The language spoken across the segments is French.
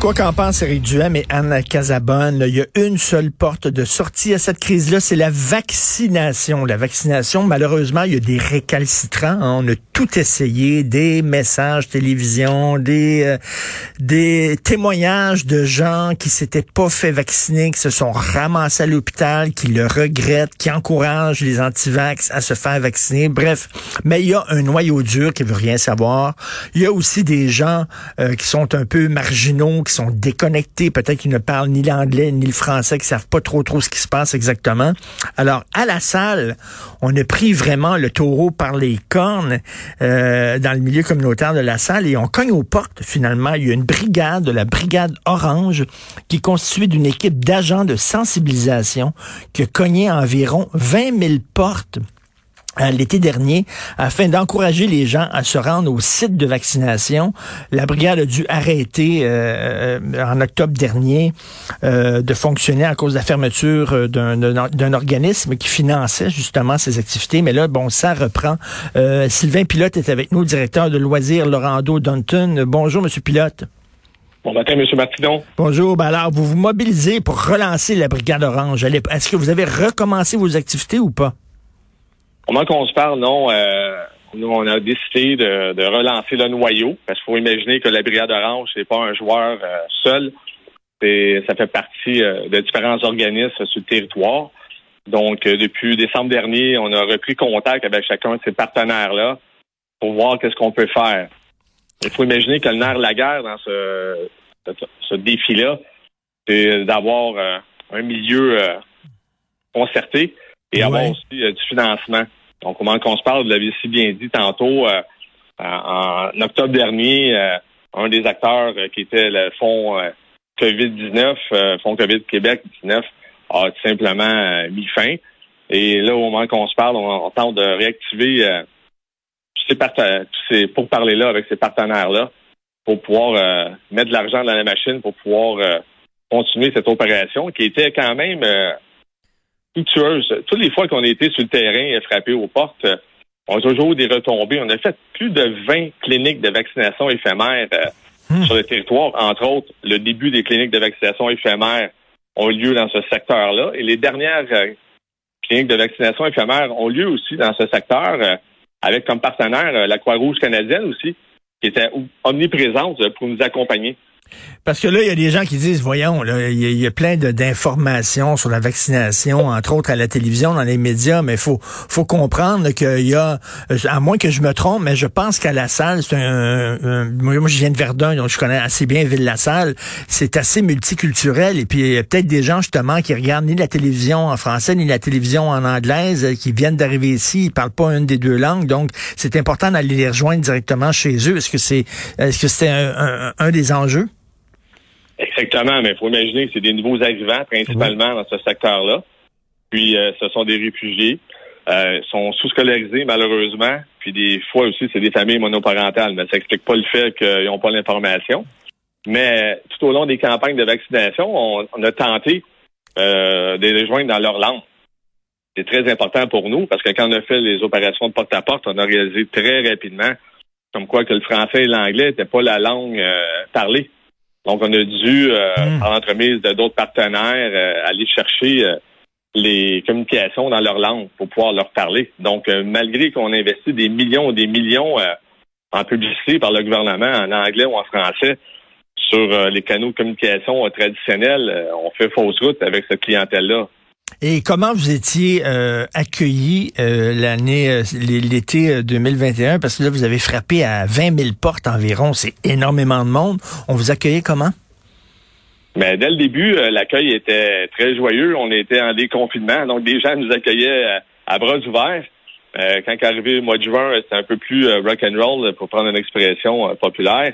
Quoi qu'en pense Éric Duhem et Anne Casabonne, il y a une seule porte de sortie à cette crise-là, c'est la vaccination. La vaccination, malheureusement, il y a des récalcitrants. hein. On a tout essayé, des messages télévision, des euh, des témoignages de gens qui s'étaient pas fait vacciner, qui se sont ramassés à l'hôpital, qui le regrettent, qui encouragent les antivax à se faire vacciner. Bref, mais il y a un noyau dur qui veut rien savoir. Il y a aussi des gens euh, qui sont un peu marginaux, qui sont déconnectés, peut-être qu'ils ne parlent ni l'anglais ni le français, qui savent pas trop trop ce qui se passe exactement. Alors à la salle, on a pris vraiment le taureau par les cornes euh, dans le milieu communautaire de la salle et on cogne aux portes finalement. Il y a une brigade, la brigade Orange, qui est constituée d'une équipe d'agents de sensibilisation qui a cogné environ 20 000 portes l'été dernier afin d'encourager les gens à se rendre au site de vaccination. La brigade a dû arrêter euh, euh, en octobre dernier euh, de fonctionner à cause de la fermeture euh, d'un- organisme qui finançait justement ces activités. Mais là, bon, ça reprend. Euh, Sylvain Pilote est avec nous, directeur de loisirs Laurando Dunton. Bonjour, Monsieur Pilote. Bon matin, M. Martinon. Bonjour. Ben alors, vous vous mobilisez pour relancer la brigade orange. Est-ce que vous avez recommencé vos activités ou pas? Comment qu'on se parle, non? euh, nous, on a décidé de, de relancer le noyau, parce qu'il faut imaginer que la Brigade Orange, c'est pas un joueur euh, seul. C'est, ça fait partie euh, de différents organismes sur le territoire. Donc, euh, depuis décembre dernier, on a repris contact avec chacun de ces partenaires-là pour voir qu'est-ce qu'on peut faire. Il faut imaginer que le nerf de la guerre dans ce, ce, ce défi-là, c'est d'avoir euh, un milieu euh, concerté et Ouais. avoir aussi euh, du financement. Donc, comment qu'on se parle, vous l'avez si bien dit tantôt, euh, en, en octobre dernier, euh, un des acteurs euh, qui était le fonds euh, COVID-19, euh, fonds COVID Québec 19, a tout simplement euh, mis fin. Et là, au moment qu'on se parle, on, tente de réactiver euh, tous ces, ces pour parler là avec ces partenaires-là pour pouvoir euh, mettre de l'argent dans la machine pour pouvoir euh, continuer cette opération qui était quand même euh, fructueuse. Toutes les fois qu'on a été sur le terrain et frappé aux portes, euh, on a toujours eu des retombées. On a fait plus de 20 cliniques de vaccination éphémères euh, Hmm. sur le territoire. Entre autres, le début des cliniques de vaccination éphémères ont lieu dans ce secteur-là. Et les dernières euh, cliniques de vaccination éphémères ont lieu aussi dans ce secteur, euh, avec comme partenaire la Croix-Rouge canadienne aussi, qui était omniprésente pour nous accompagner. Parce que là, il y a des gens qui disent, voyons, il y, a- plein d'informations sur la vaccination, entre autres à la télévision, dans les médias, mais faut, faut comprendre qu'il y a, à moins que je me trompe, mais je pense qu'à la salle, c'est un, un- moi, je viens de Verdun, donc je connais assez bien Ville-la-Salle, c'est assez multiculturel, et puis il y a peut-être des gens, justement, qui regardent ni la télévision en français, ni la télévision en anglaise, euh, qui viennent d'arriver ici, ils parlent pas une des deux langues, donc c'est important d'aller les rejoindre directement chez eux. Est-ce que c'est, est-ce que c'est un- un des enjeux? Exactement, mais il faut imaginer que c'est des nouveaux arrivants principalement dans ce secteur-là. Puis euh, ce sont des réfugiés. Euh, sont sous-scolarisés malheureusement. Puis des fois aussi, c'est des familles monoparentales, mais ça explique pas le fait qu'ils n'ont pas l'information. Mais tout au long des campagnes de vaccination, on, on a tenté euh, de les rejoindre dans leur langue. C'est très important pour nous parce que quand on a fait les opérations de porte-à-porte, on a réalisé très rapidement comme quoi que le français et l'anglais n'étaient pas la langue euh, parlée. Donc, on a dû, euh, Mm. par l'entremise de d'autres partenaires, euh, aller chercher euh, les communications dans leur langue pour pouvoir leur parler. Donc, euh, malgré qu'on investit des millions et des millions en publicité par le gouvernement en anglais ou en français sur les canaux de communication traditionnels, on fait fausse route avec cette clientèle-là. Et comment vous étiez euh, accueilli euh, euh, l'été euh, 2021? Parce que là, vous avez frappé à 20 000 portes environ. C'est énormément de monde. On vous accueillait comment? Mais dès le début, euh, l'accueil était très joyeux. On était en déconfinement, donc des gens nous accueillaient euh, à bras ouverts. Euh, quand est arrivé le mois de juin, c'était un peu plus euh, rock and roll, pour prendre une expression euh, populaire.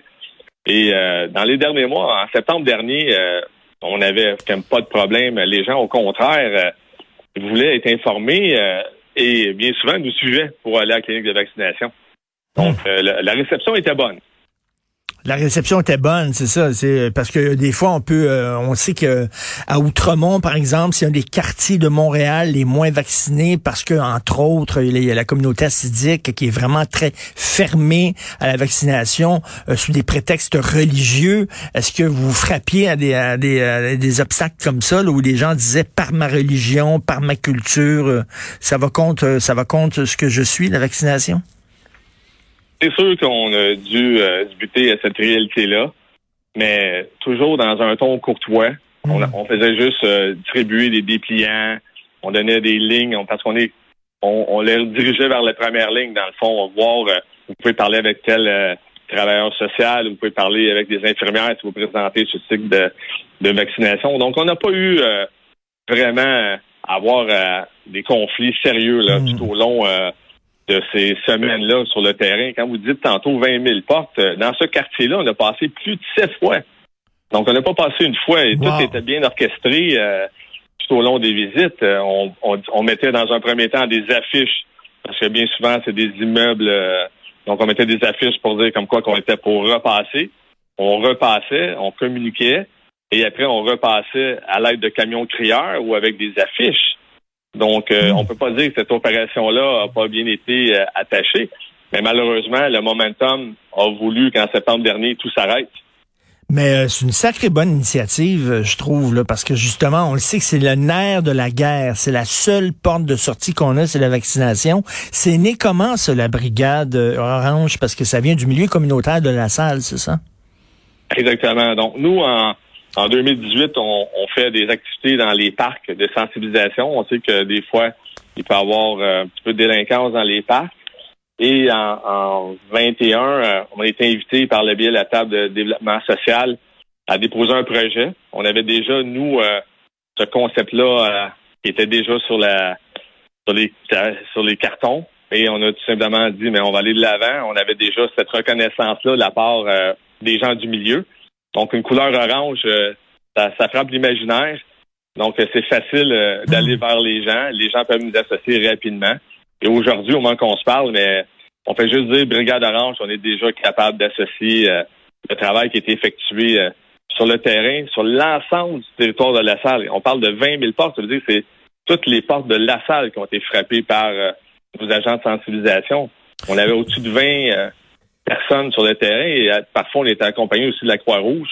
Et euh, dans les derniers mois, en septembre dernier, euh, on n'avait quand même pas de problème. Les gens, au contraire, euh, voulaient être informés euh, et bien souvent nous suivaient pour aller à la clinique de vaccination. Donc, euh, la, la réception était bonne. La réception était bonne, c'est ça. C'est parce que des fois on peut, euh, on sait que à Outremont, par exemple, c'est un des quartiers de Montréal les moins vaccinés parce que entre autres, il y a la communauté assidique qui est vraiment très fermée à la vaccination euh, sous des prétextes religieux. Est-ce que vous frappiez à des, à des, obstacles comme ça, là, où les gens disaient par ma religion, par ma culture, euh, ça va contre, ça va contre ce que je suis, la vaccination? C'est sûr qu'on a dû euh, débuter à cette réalité-là, mais toujours dans un ton courtois. On, hmm. faisait juste euh, distribuer des dépliants, on donnait des lignes, parce qu'on est, on, les dirigeait vers la première ligne, dans le fond, on voir, euh, vous pouvez parler avec tel travailleur social, vous pouvez parler avec des infirmières si vous présentez ce cycle de, de vaccination. Donc, on n'a pas eu vraiment à avoir des conflits sérieux là, hmm. tout au long de ces semaines-là sur le terrain. Quand vous dites tantôt 20 000 portes, euh, dans ce quartier-là, on a passé plus de sept fois. Donc, on n'a pas passé une fois et tout était bien orchestré euh, tout au long des visites. Euh, on, mettait dans un premier temps des affiches, parce que bien souvent, c'est des immeubles. donc, on mettait des affiches pour dire comme quoi qu'on était pour repasser. On repassait, on communiquait, et après, on repassait à l'aide de camions crieurs ou avec des affiches. Donc, euh, hmm. on peut pas dire que cette opération-là n'a pas bien été euh, attachée. Mais malheureusement, le momentum a voulu qu'en septembre dernier, tout s'arrête. Mais euh, c'est une sacrée bonne initiative, je trouve, là, parce que justement, on le sait que c'est le nerf de la guerre. C'est la seule porte de sortie qu'on a, c'est la vaccination. C'est né comment, ça, la brigade orange? Parce que ça vient du milieu communautaire de la salle, c'est ça? Exactement. Donc, nous, en, en 2018, on, fait des activités dans les parcs de sensibilisation. On sait que des fois, il peut y avoir euh, un petit peu de délinquance dans les parcs. Et en, en 21, euh, on a été invité par le biais de la table de développement social à déposer un projet. On avait déjà, nous, euh, ce concept-là qui était déjà sur la sur les sur les cartons. Et on a tout simplement dit, mais on va aller de l'avant. On avait déjà cette reconnaissance-là de la part des gens du milieu. Donc, une couleur orange, euh, ça, ça frappe l'imaginaire. Donc, euh, c'est facile euh, d'aller vers les gens. Les gens peuvent nous associer rapidement. Et aujourd'hui, au moment qu'on se parle, mais on fait juste dire Brigade Orange, on est déjà capable d'associer le travail qui a été effectué sur le terrain, sur l'ensemble du territoire de la salle. On parle de 20 000 portes. Ça veut dire que c'est toutes les portes de la salle qui ont été frappées par nos agents de sensibilisation. On avait au-dessus de 20 personnes sur le terrain et euh, parfois on était accompagné aussi de la Croix-Rouge,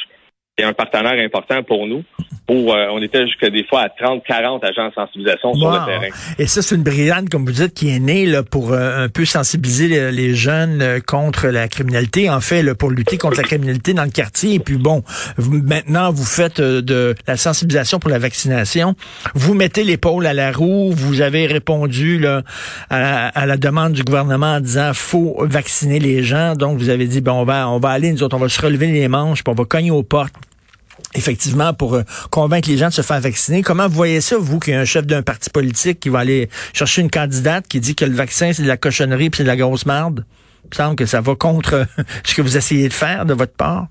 qui est un partenaire important pour nous. Euh, on était jusqu'à des fois à 30, 40 agents de sensibilisation sur le terrain. Et ça, c'est une brigade, comme vous dites, qui est née là, pour euh, un peu sensibiliser les, jeunes euh, contre la criminalité, en fait, là, pour lutter contre la criminalité dans le quartier. Et puis bon, maintenant, vous faites de la sensibilisation pour la vaccination. Vous mettez l'épaule à la roue. Vous avez répondu là, à, la demande du gouvernement en disant faut vacciner les gens. Donc, vous avez dit, bon, on va, on va aller, nous autres, on va se relever les manches, puis on va cogner aux portes effectivement, pour euh, convaincre les gens de se faire vacciner. Comment vous voyez ça, vous, qui êtes un chef d'un parti politique qui va aller chercher une candidate qui dit que le vaccin, c'est de la cochonnerie puis c'est de la grosse merde? Il me semble que ça va contre ce que vous essayez de faire de votre part.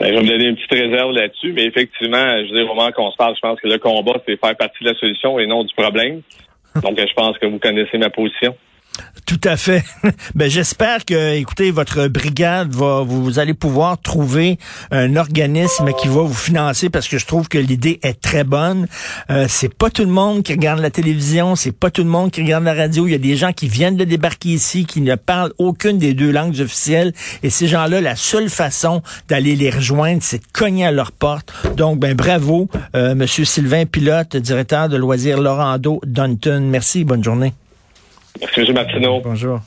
Ben, je vais me donner une petite réserve là-dessus, mais effectivement, je veux dire, au moment qu'on se parle, je pense que le combat, c'est faire partie de la solution et non du problème. Donc, je pense que vous connaissez ma position. Tout à fait. ben, j'espère que, écoutez, votre brigade va, vous allez pouvoir trouver un organisme qui va vous financer parce que je trouve que l'idée est très bonne. Euh, c'est pas tout le monde qui regarde la télévision, c'est pas tout le monde qui regarde la radio. Il y a des gens qui viennent de débarquer ici, qui ne parlent aucune des deux langues officielles. Et ces gens-là, la seule façon d'aller les rejoindre, c'est de cogner à leur porte. Donc, ben, bravo, euh, Monsieur Sylvain Pilote, directeur de loisirs Laurando Dunton. Merci, bonne journée. Merci, M. Martineau. Bonjour.